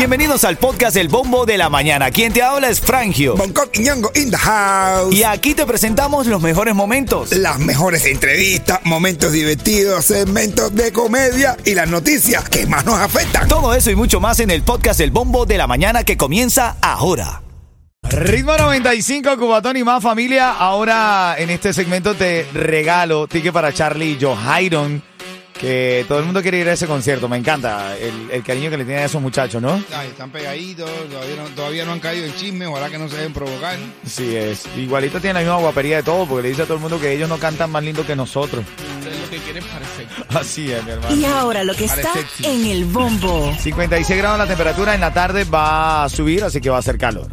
Bienvenidos al podcast El Bombo de la Mañana. Quien te habla es Frangio. Bangkok y Ñongo in the house. Y aquí te presentamos los mejores momentos. Las mejores entrevistas, momentos divertidos, segmentos de comedia y las noticias que más nos afectan. Todo eso y mucho más en el podcast El Bombo de la Mañana que comienza ahora. Ritmo 95, Cubatón y más familia. Ahora en este segmento te regalo ticket para Charlie y Johairon. Que todo el mundo quiere ir a ese concierto. Me encanta el, el cariño que le tienen a esos muchachos, ¿no? Ay, están pegaditos, todavía no, todavía no han caído en chisme, ojalá que no se dejen provocar. Sí, es. Igualito tiene la misma guapería de todo, porque le dice a todo el mundo que ellos no cantan más lindo que nosotros. Ustedes lo que quieren parecer. Así es, mi hermano. Y ahora lo que está sexy. en el bombo. 56 grados la temperatura, en la tarde va a subir, así que va a hacer calor.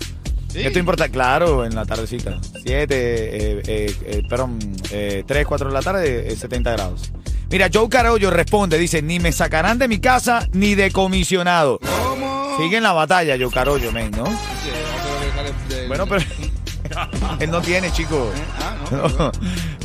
¿Sí? Esto importa, claro, en la tardecita. 7, eh, eh, eh, perdón, eh, 3, 4 de la tarde, eh, 70 grados. Mira, Joe Carollo responde, dice, ni me sacarán de mi casa ni de comisionado. ¿Cómo? Sigue en la batalla, Joe Carollo, men, ¿no? Bueno, pero él no tiene, chico. Ah, no. No,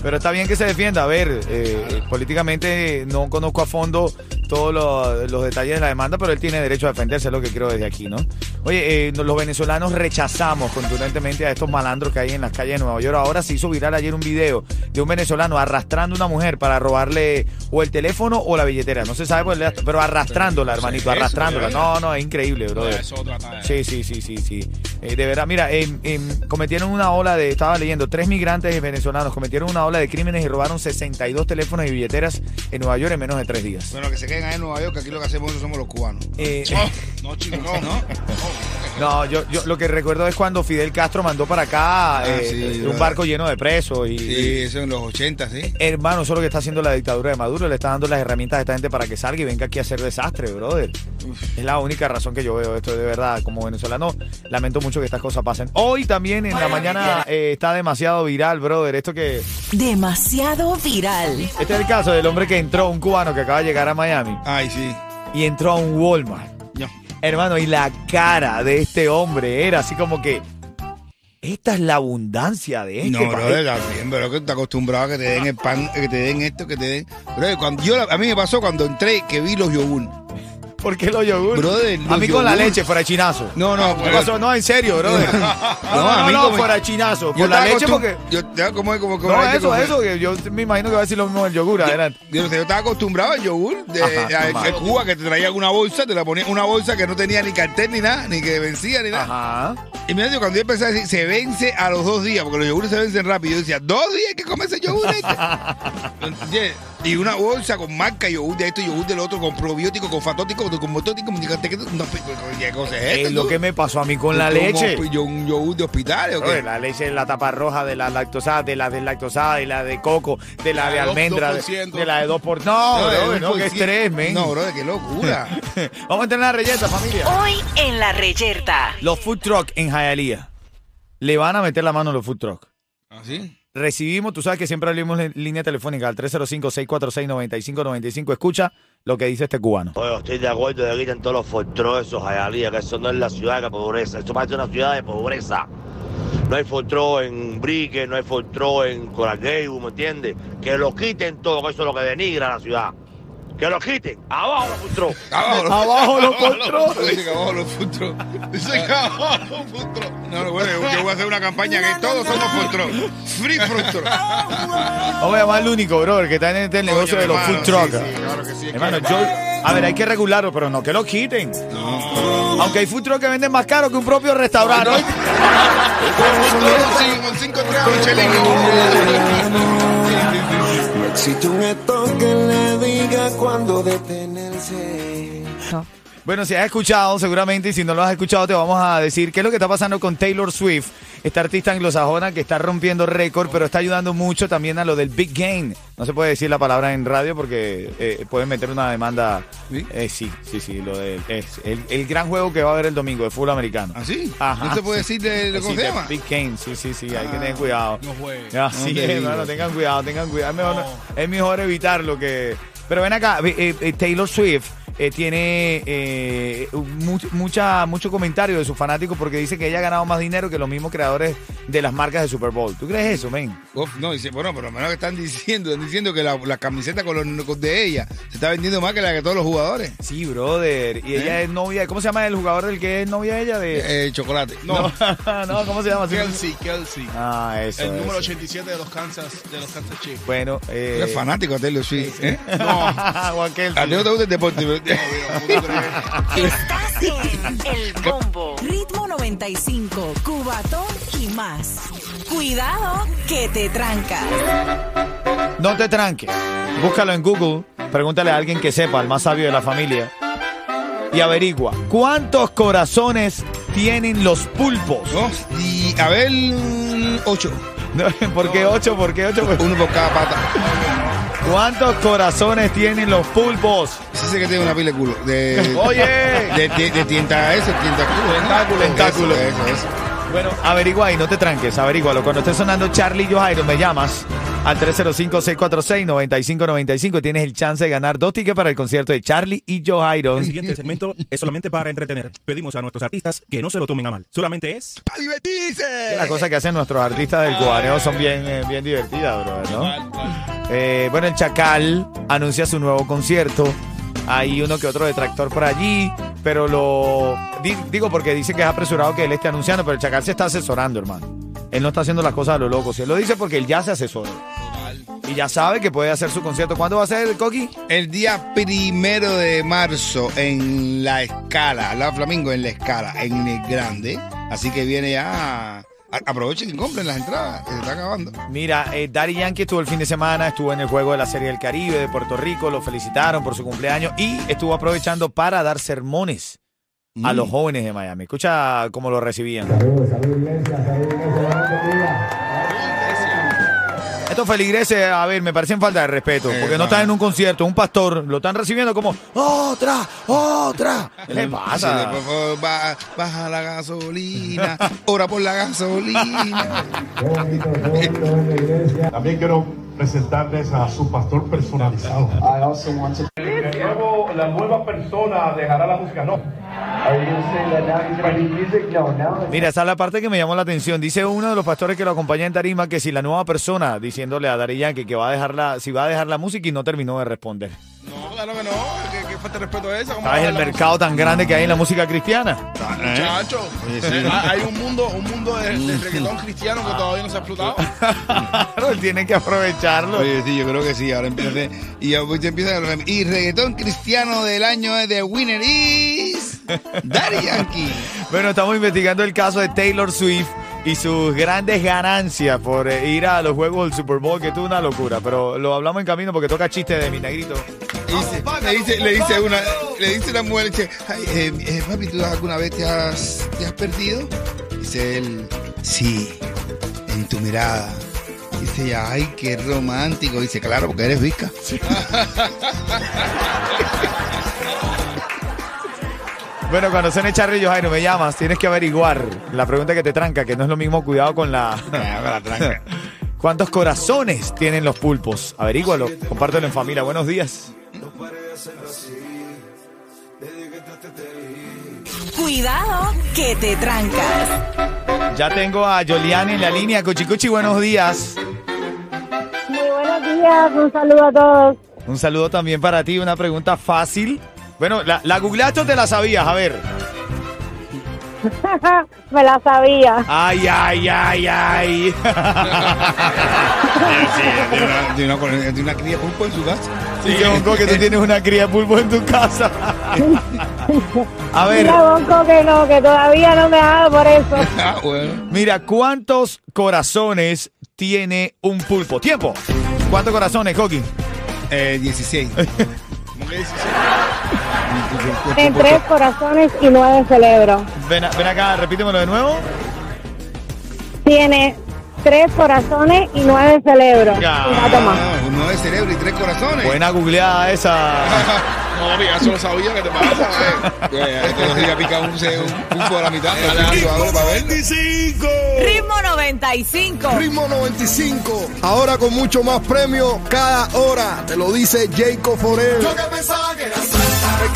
pero está bien que se defienda. A ver, eh, políticamente no conozco a fondo todos los, los detalles de la demanda, pero él tiene derecho a defenderse, es lo que creo desde aquí, ¿no? Oye, eh, los venezolanos rechazamos contundentemente a estos malandros que hay en las calles de Nueva York. Ahora se hizo viral ayer un video de un venezolano arrastrando a una mujer para robarle o el teléfono o la billetera. No se sabe, pues, le- pero arrastrándola, hermanito, arrastrándola. No, no, es increíble, brother. Es otra talla. Sí, sí, sí, sí, sí. Eh, de verdad, mira, em, em, cometieron una ola de, estaba leyendo, tres migrantes venezolanos cometieron una ola de crímenes y robaron 62 teléfonos y billeteras en Nueva York en menos de tres días. Bueno, que se queden ahí en Nueva York, que aquí lo que hacemos somos los cubanos. Eh, No, no, chicos, no, no. no, yo, yo lo que recuerdo es cuando Fidel Castro mandó para acá Ah, eh, sí, un verdad. barco lleno de presos y, Sí, eso en los 80, sí. Hermano, eso es lo que está haciendo la dictadura de Maduro. Le está dando las herramientas a esta gente para que salga y venga aquí a hacer desastre, brother. Es la única razón que yo veo esto, de verdad. Como venezolano, lamento mucho que estas cosas pasen. Hoy también en la mañana eh, está demasiado viral, brother. Esto que. Demasiado viral. Este es el caso del hombre que entró, un cubano que acaba de llegar a Miami, Ay, sí. y entró a un Walmart. No. Hermano, y la cara de este hombre era así como que. Esta es la abundancia de este No, país. brother, también, pero que te acostumbrado a que te den el pan, que te den esto, que te den. Brother, cuando yo, a mí me pasó cuando entré que vi los yogur. ¿Por qué los yogur? Brother, a los mí con la leche fuera chinazo. No, no, ¿Qué pasó? No, en serio, brother. No, no, a no, no, fuera chinazo. Con la leche porque... Yo, ya, como, como, como No, eso, eso, que yo me imagino que va a decir lo mismo del yogur, adelante. Yo, estaba acostumbrado al yogur de, Ajá, a- normal. de Cuba que te traía una bolsa, te la ponía una bolsa que no tenía ni cartel ni nada, ni que vencía ni nada. Ajá. Y mira, yo cuando yo empecé a decir, se vence a los dos días, porque los yogures se vencen rápido. Yo decía, dos días hay que comer ese yogur este. Y una bolsa con marca yogur de esto, yogur del otro, con probiótico, con fatótico, con motótico, con no, ¿qué cosa es Es esto? lo tú? que me pasó a mí con la ¿Esto es leche. Un, yo- un yogur de hospitales o qué? la leche es la tapa roja de la lactosada, de la deslactosada, de la de coco, de la de La de almendra, de, 2%. de la de 2 por... No, No, es no, qué estrés, men. No, bro, qué locura. Vamos a entrar en la reyeta, familia. Hoy en la reyerta. Los food truck en Hialeah. Le van a meter la mano a los food truck. ¿Así? Recibimos, tú sabes que siempre abrimos en línea telefónica al 305-646-9595. Escucha lo que dice este cubano. Oye, estoy de acuerdo de que quiten todos los fortros esos que eso no es la ciudad de pobreza, eso parece una ciudad de pobreza. No hay fortro en Brique, no hay fortro en Coral ¿me entiendes? Que lo quiten todo, que eso es lo que denigra la ciudad. Que lo quiten, abajo los fortros. Abajo, Abajo los fortros. Dice que abajo los futros. Dice que abajo los futros. No, no, bueno, yo voy a hacer una campaña que todos somos futros. Free futros. Vamos a llamar al único, brother, que está en este negocio de los food truck. sí, sí, claro que sí, es Hermano, que- yo, a ver, hay que regularlo, pero no que lo quiten. Aunque hay food truck que venden más caro que un propio restaurante. Michelin. Existe un esto que le diga cuándo detenerse. Bueno, si has escuchado, seguramente, y si no lo has escuchado, te vamos a decir qué es lo que está pasando con Taylor Swift, esta artista anglosajona que está rompiendo récord, pero está ayudando mucho también a lo del Big Game. No se puede decir la palabra en radio porque eh, pueden meter una demanda. ¿Sí? Eh, sí, sí, sí, lo del, es el, el gran juego que va a haber el domingo de fútbol americano. ¿Así? Ajá, ¿No se puede sí. decir de, de Sí, de llama? Big Game, sí, sí, sí, hay que Ah, tener cuidado. No juegue. Ya, No sí, te hermano, digo. tengan cuidado, tengan cuidado. Es mejor, es mejor evitarlo que... Pero ven acá, eh, eh, Taylor Swift eh, tiene eh, mucho, mucha, mucho comentario de sus fanáticos porque dice que ella ha ganado más dinero que los mismos creadores de las marcas de Super Bowl. ¿Tú crees eso, men? Uf, no, dice, bueno, pero lo menos que están diciendo, están diciendo que la, la camiseta con los, con- de ella se está vendiendo más que la que todos los jugadores. Sí, brother. Y ella es novia. ¿Cómo se llama el jugador del que es novia ella? De... Eh, chocolate. no, no, ¿cómo se llama? Kelsey, Kelsey. Ah, eso. el número eso. 87 de los Kansas, de los Kansas Chiefs. Bueno, eh. Eres fanático de Taylor Swift. ¿eh? No, Juan Kelsey. A ti no te gusta el deporte. Estás en El Bombo. Ritmo 95, Cubatón y más. Cuidado que te trancas. No te tranques. Búscalo en Google. Pregúntale a alguien que sepa, al más sabio de la familia. Y averigua. ¿Cuántos corazones tienen los pulpos? ¿no? Y a ver, ocho. ¿Por qué ocho? ¿Por qué ocho? Uno por cada pata. ¿Cuántos corazones tienen los pulpos? Ese sí que tiene una pila de culo. De, Oye. De, de, de tienta ese, tienta culo. Tentáculo, tentáculo. Eso, eso, eso. Bueno, averigua ahí, no te tranques, averígualo. Cuando esté sonando Charlie Jairo, me llamas al 305-646-9595. Tienes el chance de ganar dos tickets para el concierto de Charlie y yo Jairo. El siguiente segmento es solamente para entretener. Pedimos a nuestros artistas que no se lo tomen a mal. Solamente es ¡Para divertirse! Las cosas que hacen nuestros artistas del cubaneo son bien, eh, bien divertidas, bro, ¿no? Eh, bueno, el Chacal anuncia su nuevo concierto. Hay uno que otro detractor por allí, pero lo di- digo porque dice que es apresurado que él esté anunciando, pero el Chacal se está asesorando, hermano. Él no está haciendo las cosas a lo loco. Si él lo dice porque él ya se asesora. Y ya sabe que puede hacer su concierto. ¿Cuándo va a ser, Coqui? El día primero de marzo en la escala, la Flamingo en la escala, en el grande. Así que viene ya. Aprovechen y compren las entradas, que se está acabando. Mira, eh, Daddy Yankee estuvo el fin de semana, estuvo en el juego de la Serie del Caribe de Puerto Rico, lo felicitaron por su cumpleaños y estuvo aprovechando para dar sermones a los jóvenes de Miami. Escucha cómo lo recibían. Estos feligreses, a ver, me parecen falta de respeto, porque no no. están en un concierto, un pastor, lo están recibiendo como otra, otra. ¿Qué le Sí, pasa? por favor, ba- baja la gasolina, ora por la gasolina. También quiero presentarles a su pastor personalizado. El nuevo- la nueva persona dejará la música, no. Mira, esa es la parte que me llamó la atención. Dice uno de los pastores que lo acompaña en Tarima que si la nueva persona, diciéndole a Dari Yankee que va a dejar la, si va a dejar la música y no terminó de responder. No, claro que no. ¿Qué, qué falta de respeto es esa? ¿Cómo ¿Sabes el mercado tan grande que hay en la música cristiana? música? Muchacho, eh, hay un mundo, un mundo de, de reggaetón cristiano que todavía no se ha explotado. Claro, él tiene que aprovecharlo. Oye, sí, yo creo que sí, ahora empieza. Y pues, empieza. Y reggaetón cristiano del año es de Winner is. Daddy Yankee. Bueno, estamos investigando el caso de Taylor Swift y sus grandes ganancias por eh, ir a los juegos del Super Bowl, que es una locura. Pero lo hablamos en camino porque toca chiste de mi negrito. Le dice, le dice, le dice una, le dice la mujer, dice, "Ay, eh, eh, papi, ¿tú alguna vez te has, te has perdido? Dice él, sí, en tu mirada. Dice ella, ay, qué romántico. Dice, claro, porque eres visca. Bueno, cuando suene Charlie y Jairo, me llamas, tienes que averiguar la pregunta que te tranca, que no es lo mismo, cuidado con la... la tranca. ¿Cuántos corazones tienen los pulpos? Averígualo, compártelo en familia. Buenos días. Cuidado que te trancas. Ya tengo a Yoliani en la línea. Cuchicuchi, buenos días. Muy buenos días, un saludo a todos. Un saludo también para ti, una pregunta fácil. Bueno, la, la googleaste o te la sabías, a ver. Me la sabía. Ay, ay, ay, ay. de, una, de, una, de una cría pulpo en su casa. Sí, que Bonco, que tú tienes una cría de pulpo en tu casa. A ver, Mira, Bonco, que no, que todavía no me ha dado por eso. Ah, bueno. mira, ¿cuántos corazones tiene un pulpo? Tiempo. ¿Cuántos corazones, Coqui? Eh, 16. En tres corazones y nueve cerebros. Ven, acá, repítemelo de nuevo. Tiene tres corazones y nueve cerebros. Ya. Más. Ah, uno de cerebro y tres corazones. Buena googleada esa. No, papi, eso lo sabía que te pasa, eh. Eh, Este no se pica un, pulpo a la mitad. ver. 95. Ritmo 95. Ritmo 95. Ahora con mucho más premio cada hora. Te lo dice Jacob Forel. Yo que pensaba